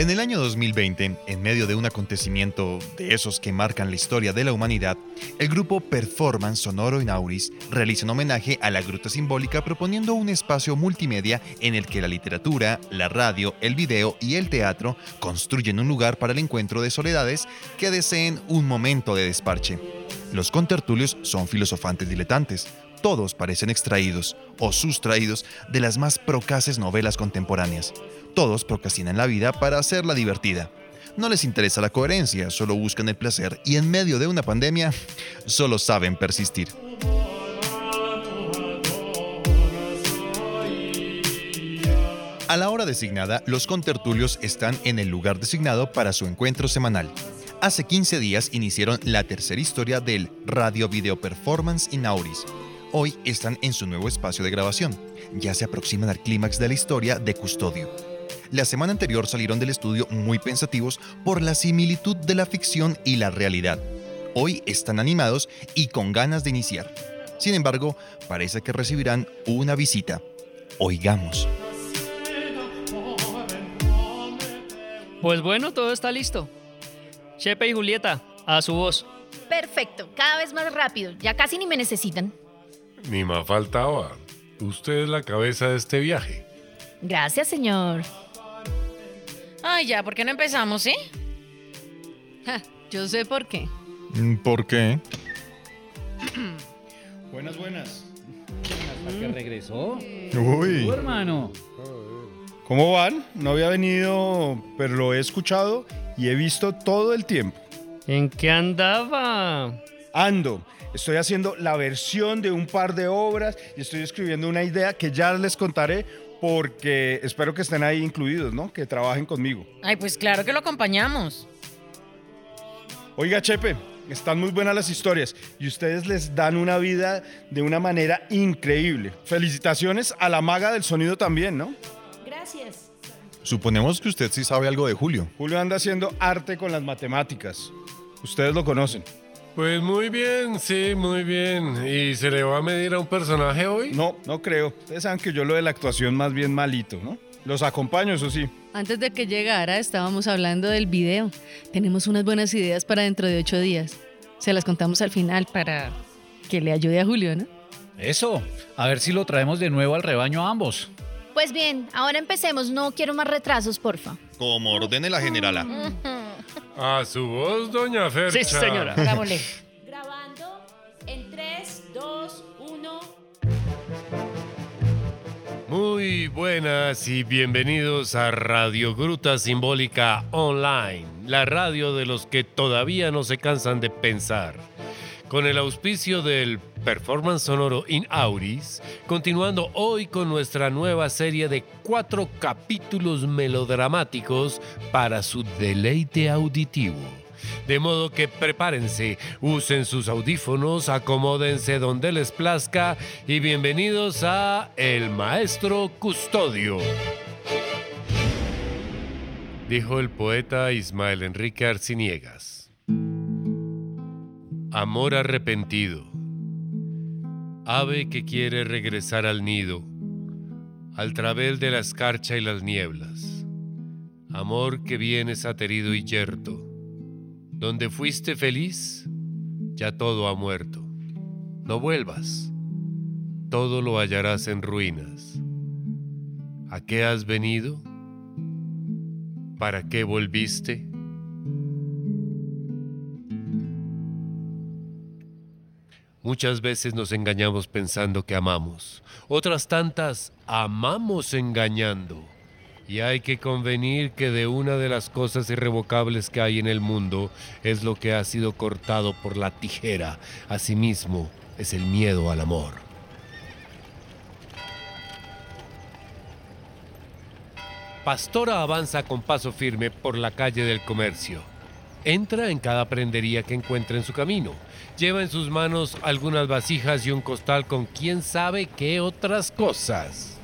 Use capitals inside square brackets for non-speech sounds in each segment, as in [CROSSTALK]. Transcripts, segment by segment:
En el año 2020, en medio de un acontecimiento de esos que marcan la historia de la humanidad, el grupo Performance Sonoro Inauris realiza un homenaje a la Gruta Simbólica proponiendo un espacio multimedia en el que la literatura, la radio, el video y el teatro construyen un lugar para el encuentro de soledades que deseen un momento de desparche. Los contertulios son filosofantes diletantes, todos parecen extraídos o sustraídos de las más procaces novelas contemporáneas. Todos procrastinan la vida para hacerla divertida. No les interesa la coherencia, solo buscan el placer y en medio de una pandemia solo saben persistir. A la hora designada, los contertulios están en el lugar designado para su encuentro semanal. Hace 15 días iniciaron la tercera historia del Radio Video Performance in Auris. Hoy están en su nuevo espacio de grabación. Ya se aproximan al clímax de la historia de Custodio. La semana anterior salieron del estudio muy pensativos por la similitud de la ficción y la realidad. Hoy están animados y con ganas de iniciar. Sin embargo, parece que recibirán una visita. Oigamos. Pues bueno, todo está listo. Chepe y Julieta, a su voz. Perfecto, cada vez más rápido. Ya casi ni me necesitan. Ni más faltaba. Usted es la cabeza de este viaje. Gracias, señor. Ay, ya, ¿por qué no empezamos, eh? yo sé por qué. Mm, ¿Por qué? [CLEARS THROAT] buenas, buenas. ¿Hasta que regresó? Uy. ¿Tu hermano? ¿Cómo van? No había venido, pero lo he escuchado y he visto todo el tiempo. ¿En qué andaba? Ando. Estoy haciendo la versión de un par de obras y estoy escribiendo una idea que ya les contaré porque espero que estén ahí incluidos, ¿no? Que trabajen conmigo. Ay, pues claro que lo acompañamos. Oiga, Chepe, están muy buenas las historias y ustedes les dan una vida de una manera increíble. Felicitaciones a la maga del sonido también, ¿no? Gracias. Suponemos que usted sí sabe algo de Julio. Julio anda haciendo arte con las matemáticas. Ustedes lo conocen. Pues muy bien, sí, muy bien. ¿Y se le va a medir a un personaje hoy? No, no creo. Ustedes saben que yo lo de la actuación más bien malito, ¿no? Los acompaño, eso sí. Antes de que llegara estábamos hablando del video. Tenemos unas buenas ideas para dentro de ocho días. Se las contamos al final para que le ayude a Julio, ¿no? Eso, a ver si lo traemos de nuevo al rebaño a ambos. Pues bien, ahora empecemos. No quiero más retrasos, porfa. Como ordene la generala. A su voz, doña Fercha. Sí, señora. [LAUGHS] Hagámosle. Grabando en 3, 2, 1. Muy buenas y bienvenidos a Radio Gruta Simbólica Online, la radio de los que todavía no se cansan de pensar. Con el auspicio del Performance Sonoro in Auris, continuando hoy con nuestra nueva serie de cuatro capítulos melodramáticos para su deleite auditivo. De modo que prepárense, usen sus audífonos, acomódense donde les plazca y bienvenidos a El Maestro Custodio. Dijo el poeta Ismael Enrique Arciniegas. Amor arrepentido. Ave que quiere regresar al nido, al través de la escarcha y las nieblas. Amor que vienes aterido y yerto. Donde fuiste feliz, ya todo ha muerto. No vuelvas. Todo lo hallarás en ruinas. ¿A qué has venido? ¿Para qué volviste? Muchas veces nos engañamos pensando que amamos. Otras tantas amamos engañando. Y hay que convenir que de una de las cosas irrevocables que hay en el mundo es lo que ha sido cortado por la tijera. Asimismo, es el miedo al amor. Pastora avanza con paso firme por la calle del comercio. Entra en cada prendería que encuentra en su camino. Lleva en sus manos algunas vasijas y un costal con quién sabe qué otras cosas.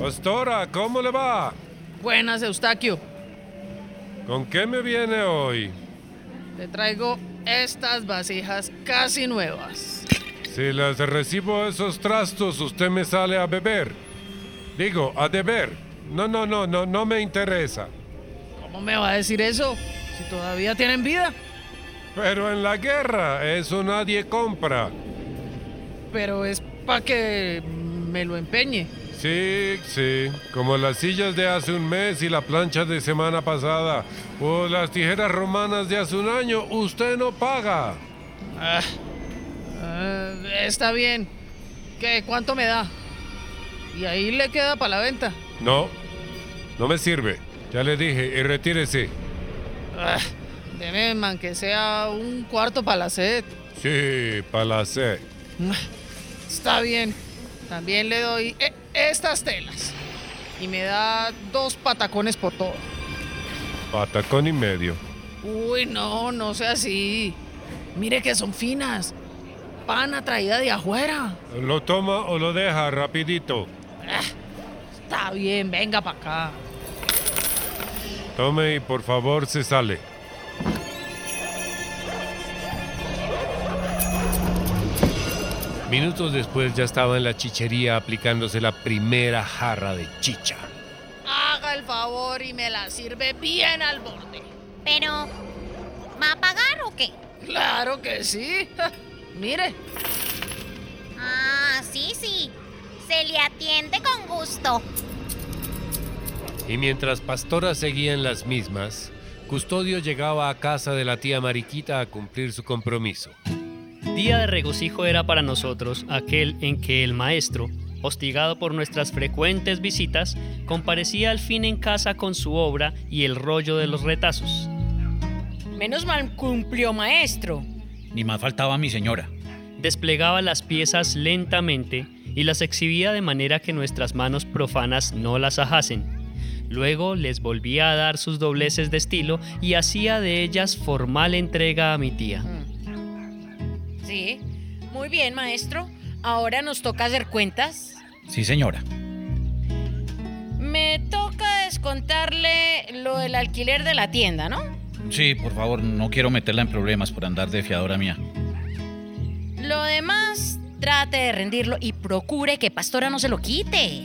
Pastora, ¿cómo le va? Buenas, Eustaquio. ¿Con qué me viene hoy? Te traigo estas vasijas casi nuevas. Si las recibo esos trastos, usted me sale a beber. Digo, a deber. No, no, no, no, no me interesa. ¿Cómo me va a decir eso? Si todavía tienen vida. Pero en la guerra, eso nadie compra. Pero es para que me lo empeñe. Sí, sí, como las sillas de hace un mes y la plancha de semana pasada, o las tijeras romanas de hace un año, usted no paga. Ah, ah, está bien. ¿Qué? ¿Cuánto me da? Y ahí le queda para la venta. No, no me sirve. Ya le dije, y retírese. Ah, deme, man, que sea un cuarto para la sed. Sí, la sed. Está bien. También le doy eh, estas telas. Y me da dos patacones por todo. Patacón y medio. Uy, no, no sea así. Mire que son finas. Pana traída de afuera. ¿Lo toma o lo deja rapidito? Ah, está bien, venga para acá. Tome y por favor se sale. Minutos después ya estaba en la chichería aplicándose la primera jarra de chicha. Haga el favor y me la sirve bien al borde. Pero, ¿va a pagar o qué? Claro que sí. [LAUGHS] Mire. Ah, sí, sí. Se le atiende con Y mientras Pastora seguía en las mismas, Custodio llegaba a casa de la tía Mariquita a cumplir su compromiso. Día de regocijo era para nosotros aquel en que el maestro, hostigado por nuestras frecuentes visitas, comparecía al fin en casa con su obra y el rollo de los retazos. Menos mal cumplió, maestro. Ni más faltaba mi señora. Desplegaba las piezas lentamente y las exhibía de manera que nuestras manos profanas no las ajasen. Luego les volvía a dar sus dobleces de estilo y hacía de ellas formal entrega a mi tía. Sí. Muy bien, maestro. Ahora nos toca hacer cuentas. Sí, señora. Me toca descontarle lo del alquiler de la tienda, ¿no? Sí, por favor, no quiero meterla en problemas por andar de fiadora mía. Trate de rendirlo y procure que Pastora no se lo quite.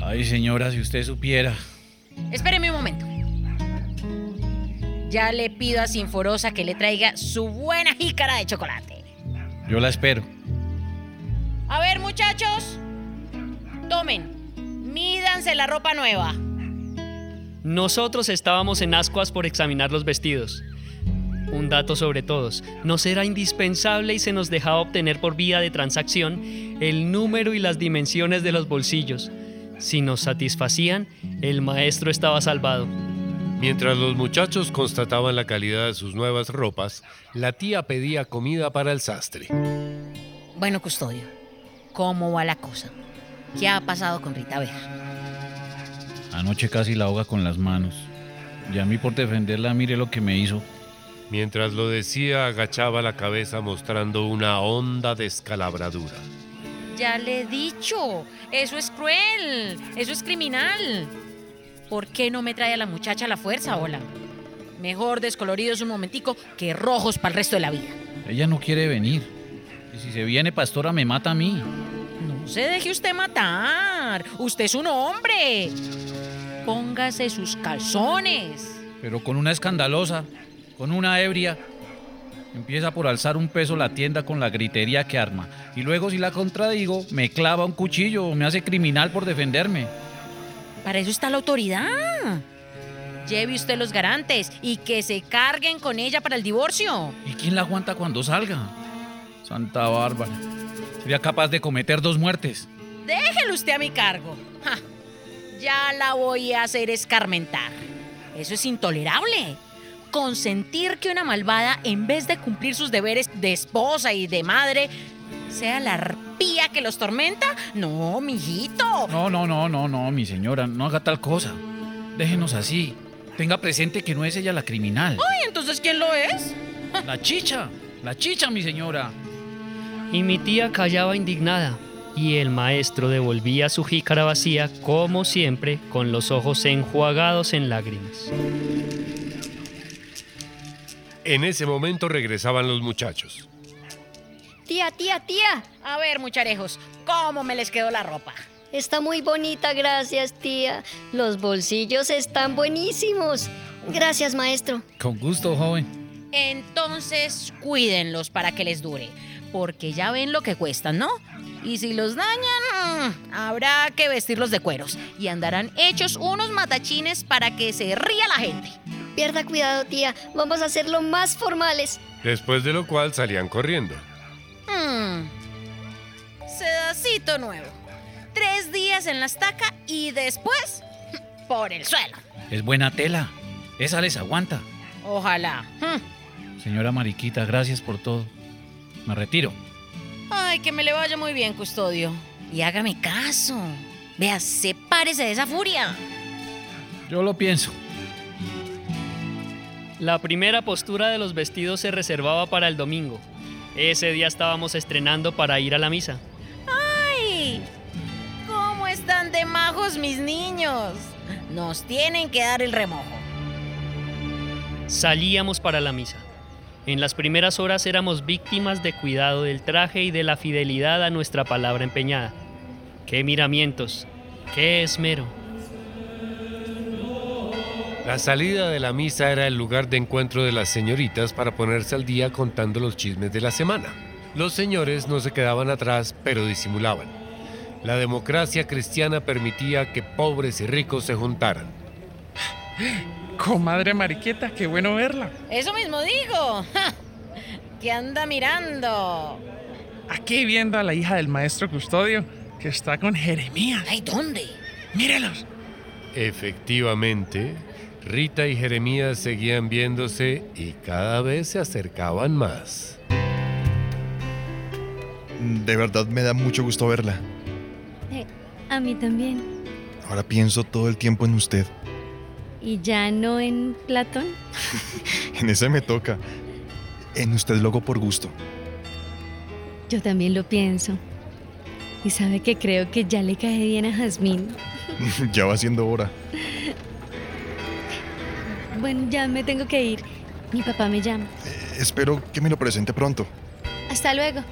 Ay, señora, si usted supiera. Espéreme un momento. Ya le pido a Sinforosa que le traiga su buena jícara de chocolate. Yo la espero. A ver, muchachos. Tomen. Mídanse la ropa nueva. Nosotros estábamos en ascuas por examinar los vestidos. Un dato sobre todos, nos era indispensable y se nos dejaba obtener por vía de transacción el número y las dimensiones de los bolsillos. Si nos satisfacían, el maestro estaba salvado. Mientras los muchachos constataban la calidad de sus nuevas ropas, la tía pedía comida para el sastre. Bueno, custodio, ¿cómo va la cosa? ¿Qué ha pasado con Rita Ver? Anoche casi la ahoga con las manos. Y a mí por defenderla, mire lo que me hizo. Mientras lo decía, agachaba la cabeza mostrando una honda descalabradura. Ya le he dicho, eso es cruel, eso es criminal. ¿Por qué no me trae a la muchacha a la fuerza, hola? Mejor descoloridos un momentico que rojos para el resto de la vida. Ella no quiere venir. Y si se viene, pastora, me mata a mí. No se deje usted matar. Usted es un hombre. Póngase sus calzones. Pero con una escandalosa, con una ebria. Empieza por alzar un peso la tienda con la gritería que arma. Y luego si la contradigo, me clava un cuchillo o me hace criminal por defenderme. Para eso está la autoridad. Lleve usted los garantes y que se carguen con ella para el divorcio. ¿Y quién la aguanta cuando salga? Santa Bárbara. Sería capaz de cometer dos muertes. Déjelo usted a mi cargo. Ja, ya la voy a hacer escarmentar. Eso es intolerable. Consentir que una malvada, en vez de cumplir sus deberes de esposa y de madre, sea la arpía que los tormenta. No, mijito. No, no, no, no, no, mi señora, no haga tal cosa. Déjenos así. Tenga presente que no es ella la criminal. Ay, entonces ¿quién lo es? La chicha, la chicha, mi señora. Y mi tía callaba indignada, y el maestro devolvía su jícara vacía, como siempre, con los ojos enjuagados en lágrimas. En ese momento regresaban los muchachos. Tía, tía, tía. A ver, mucharejos, ¿cómo me les quedó la ropa? Está muy bonita, gracias, tía. Los bolsillos están buenísimos. Gracias, maestro. Con gusto, joven. Entonces, cuídenlos para que les dure, porque ya ven lo que cuestan, ¿no? Y si los dañan, mm, habrá que vestirlos de cueros y andarán hechos unos matachines para que se ría la gente. Pierda cuidado, tía. Vamos a hacerlo más formales. Después de lo cual salían corriendo. Hmm. Sedacito nuevo. Tres días en la estaca y después por el suelo. Es buena tela. Esa les aguanta. Ojalá. Hmm. Señora Mariquita, gracias por todo. Me retiro. Ay, que me le vaya muy bien, custodio. Y hágame caso. Vea, sepárese de esa furia. Yo lo pienso. La primera postura de los vestidos se reservaba para el domingo. Ese día estábamos estrenando para ir a la misa. ¡Ay! ¿Cómo están de majos mis niños? Nos tienen que dar el remojo. Salíamos para la misa. En las primeras horas éramos víctimas de cuidado del traje y de la fidelidad a nuestra palabra empeñada. ¡Qué miramientos! ¡Qué esmero! La salida de la misa era el lugar de encuentro de las señoritas para ponerse al día contando los chismes de la semana. Los señores no se quedaban atrás, pero disimulaban. La democracia cristiana permitía que pobres y ricos se juntaran. Comadre Mariqueta, qué bueno verla. Eso mismo digo. [LAUGHS] ¿Qué anda mirando? Aquí viendo a la hija del maestro custodio, que está con Jeremías. ¿Ay, dónde? Mírelos. Efectivamente, Rita y Jeremías seguían viéndose y cada vez se acercaban más. De verdad me da mucho gusto verla. Eh, a mí también. Ahora pienso todo el tiempo en usted. ¿Y ya no en Platón? [LAUGHS] En ese me toca. En usted luego por gusto. Yo también lo pienso. Y sabe que creo que ya le cae bien a Jazmín. [LAUGHS] ya va siendo hora. Bueno, ya me tengo que ir. Mi papá me llama. Eh, espero que me lo presente pronto. Hasta luego.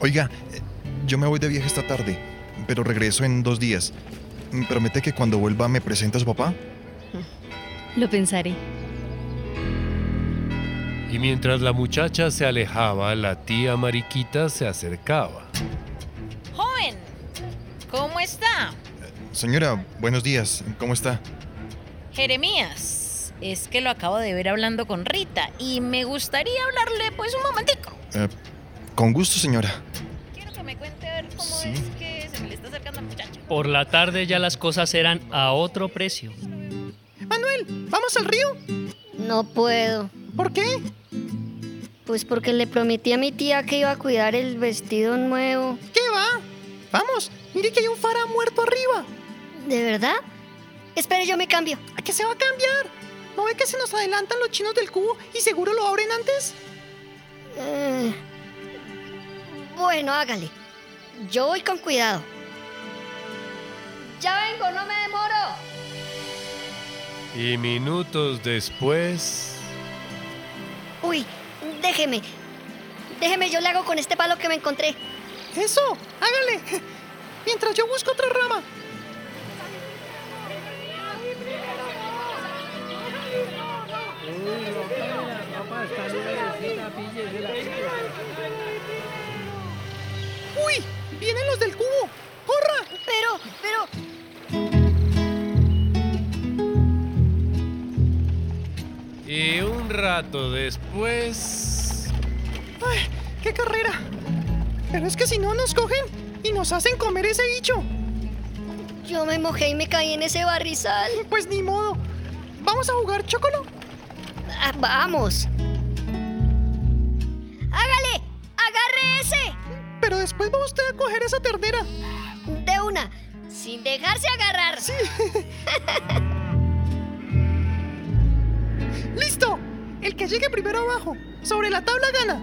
Oiga, eh, yo me voy de viaje esta tarde, pero regreso en dos días. ¿Me promete que cuando vuelva me presente a su papá? Lo pensaré. Y mientras la muchacha se alejaba, la tía Mariquita se acercaba. Joven, ¿cómo está? Señora, buenos días. ¿Cómo está? Jeremías, es que lo acabo de ver hablando con Rita y me gustaría hablarle pues un momentico. Eh, con gusto, señora. Quiero que me cuente a ver cómo Sí. es que se me le está acercando al muchacho. Por la tarde ya las cosas eran a otro precio. Manuel, ¿vamos al río? No puedo. ¿Por qué? Pues porque le prometí a mi tía que iba a cuidar el vestido nuevo. ¿Qué va? Vamos, mire que hay un fara muerto arriba. ¿De verdad? Espere, yo me cambio. ¿A qué se va a cambiar? ¿No ve que se nos adelantan los chinos del cubo y seguro lo abren antes? Eh, Bueno, hágale. Yo voy con cuidado. Ya vengo, no me demoro. Y minutos después... Uy, déjeme. Déjeme, yo le hago con este palo que me encontré. Eso, hágale. [LAUGHS] Mientras yo busco otra rama. ¡Uy! ¡Vienen los del cubo! ¡Corra! Pero, pero... Y un rato después... ¡Ay! ¡Qué carrera! Pero es que si no nos cogen y nos hacen comer ese bicho. Yo me mojé y me caí en ese barrizal. Pues ni modo. ¿Vamos a jugar chocolo? Ah, vamos. ¡Hágale! ¡Agarre ese! Pero después va usted a coger esa ternera. De una, sin dejarse agarrar. [LAUGHS] ¡Listo! El que llegue primero abajo, sobre la tabla gana.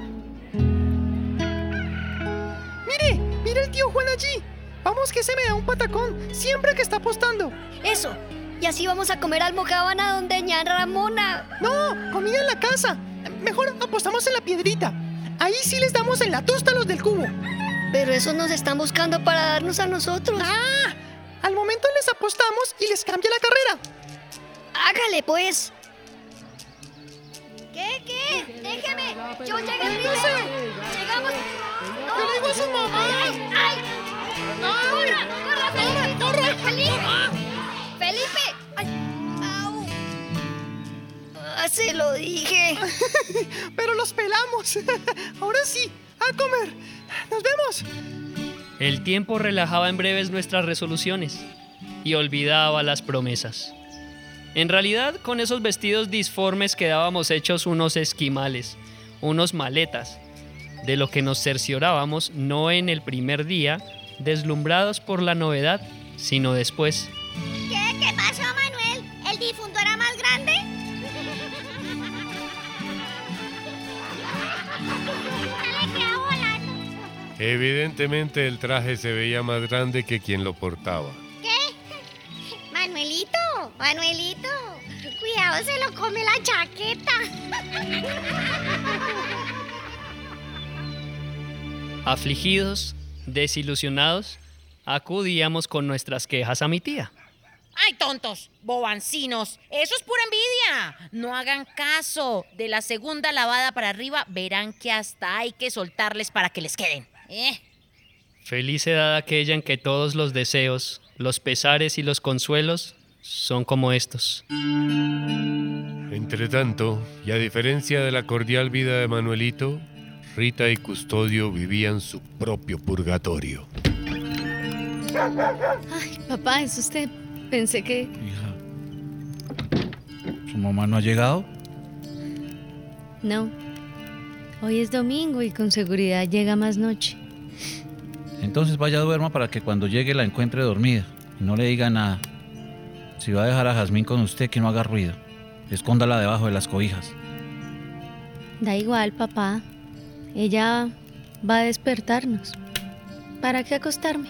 ¡Mire! ¡Mire el tío Juan allí! Vamos que se me da un patacón siempre que está apostando. Eso. Y así vamos a comer almojábana donde ña Ramona. No, comida en la casa. Mejor apostamos en la piedrita. Ahí sí les damos en la tosta a los del cubo. Pero esos nos están buscando para darnos a nosotros. ¡Ah! Al momento les apostamos y les cambia la carrera. Hágale pues. ¿Qué? ¿Qué? Déjeme. Yo llegué primero. Llegamos. No. Yo le digo a su mamá. ¡Ay! ¡Ay! ¡Corra! ¡Corra, Felipe! ¡Corra, Felipe! ¡Felipe! Se lo dije. [LAUGHS] Pero los pelamos. [LAUGHS] Ahora sí, a comer. Nos vemos. El tiempo relajaba en breves nuestras resoluciones y olvidaba las promesas. En realidad, con esos vestidos disformes quedábamos hechos unos esquimales, unos maletas, de lo que nos cerciorábamos no en el primer día, deslumbrados por la novedad, sino después. ¿Qué? ¿Qué pasó, Manuel? ¿El difunto era más grande? Evidentemente el traje se veía más grande que quien lo portaba. ¿Qué? Manuelito, Manuelito, cuidado, se lo come la chaqueta. Afligidos, desilusionados, acudíamos con nuestras quejas a mi tía. ¡Ay, tontos! ¡Bobancinos! ¡Eso es pura envidia! No hagan caso. De la segunda lavada para arriba verán que hasta hay que soltarles para que les queden. ¿Eh? Feliz edad aquella en que todos los deseos, los pesares y los consuelos son como estos. Entre tanto, y a diferencia de la cordial vida de Manuelito, Rita y Custodio vivían su propio purgatorio. Ay, papá, es usted. Pensé que... Hija. ¿Su mamá no ha llegado? No. Hoy es domingo y con seguridad llega más noche. Entonces vaya duerma para que cuando llegue la encuentre dormida y no le diga nada. Si va a dejar a Jazmín con usted, que no haga ruido. Escóndala debajo de las cobijas. Da igual, papá. Ella va a despertarnos. ¿Para qué acostarme?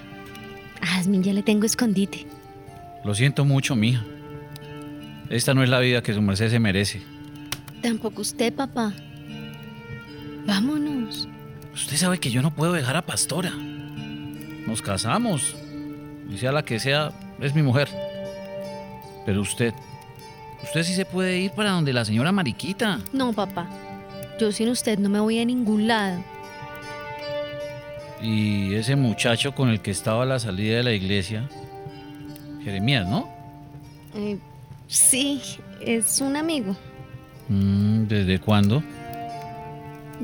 A Jazmín ya le tengo escondite. Lo siento mucho, mija. Esta no es la vida que su merced se merece. Tampoco usted, papá. Vámonos. Usted sabe que yo no puedo dejar a Pastora. Nos casamos. Y sea la que sea, es mi mujer. Pero usted, usted sí se puede ir para donde la señora Mariquita. No, papá. Yo sin usted no me voy a ningún lado. Y ese muchacho con el que estaba a la salida de la iglesia, Jeremías, ¿no? Eh, sí, es un amigo. Mm, ¿Desde cuándo?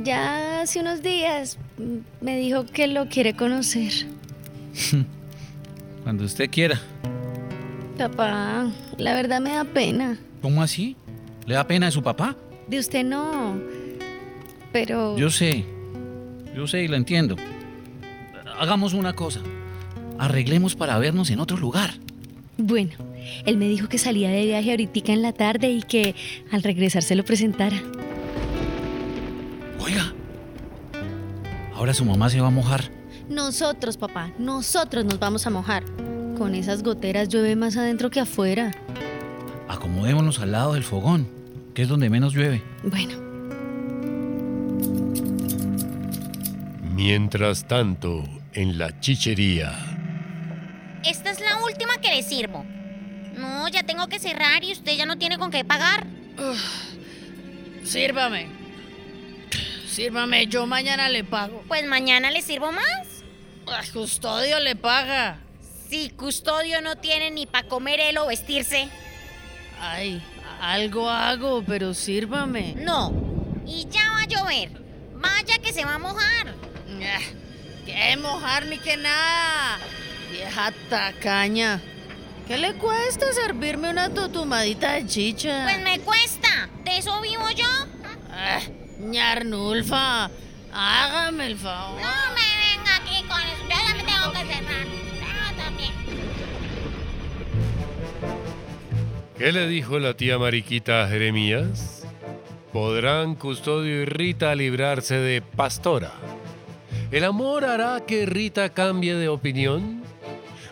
Ya hace unos días me dijo que lo quiere conocer. [LAUGHS] Cuando usted quiera. Papá, la verdad me da pena. ¿Cómo así? ¿Le da pena de su papá? De usted no. Pero... Yo sé. Yo sé y lo entiendo. Hagamos una cosa. Arreglemos para vernos en otro lugar. Bueno, él me dijo que salía de viaje ahorita en la tarde y que al regresar se lo presentara. Oiga. Ahora su mamá se va a mojar. Nosotros, papá, nosotros nos vamos a mojar. Con esas goteras llueve más adentro que afuera. Acomodémonos al lado del fogón, que es donde menos llueve. Bueno, Mientras tanto, en la chichería, Esta es la última que. No, ya tengo que cerrar y usted ya no tiene con qué pagar. Sírvame. Sírvame, yo mañana le pago. Pues mañana le sirvo más. Ay, custodio le paga. Si custodio no tiene ni para comer él o vestirse. Ay, algo hago, pero sírvame. No. Y ya va a llover. Vaya que se va a mojar. Ah, ¿Qué mojar ni que nada? Vieja tacaña. ¿Qué le cuesta servirme una tutumadita de chicha? Pues me cuesta. ¿De eso vivo yo? Ah, ñarnulfa, hágame el favor. No me venga aquí con eso. Yo ya me tengo que cerrar. Ah, también. ¿qué le dijo la tía Mariquita a Jeremías? ¿Podrán Custodio y Rita librarse de Pastora? ¿El amor hará que Rita cambie de opinión?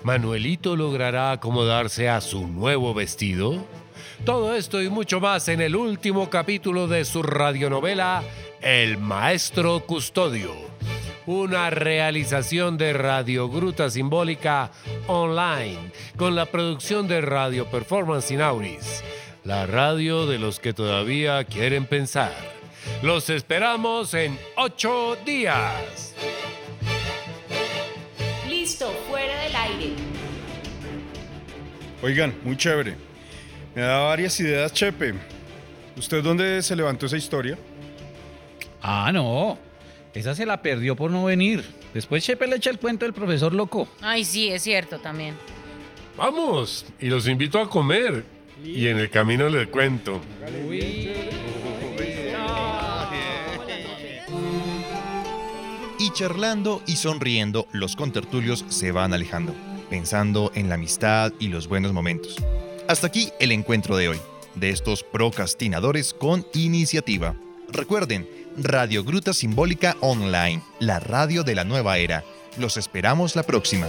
¿Manuelito logrará acomodarse a su nuevo vestido? Todo esto y mucho más en el último capítulo de su radionovela El Maestro Custodio. una realización de Radio Gruta Simbólica Online, con la producción de Radio Performance Inauris, la radio de los que todavía quieren pensar. Los esperamos en ocho días. Oigan, muy chévere. Me da varias ideas, Chepe. ¿Usted dónde se levantó esa historia? Ah, no. Esa se la perdió por no venir. Después Chepe le echa el cuento del profesor loco. Ay, sí, es cierto también. Vamos, y los invito a comer. Y en el camino les cuento. Y charlando y sonriendo, los contertulios se van alejando, pensando en la amistad y los buenos momentos. Hasta aquí el encuentro de hoy, de estos procrastinadores con iniciativa. Recuerden, Radio Gruta Simbólica Online, la radio de la nueva era. Los esperamos la próxima.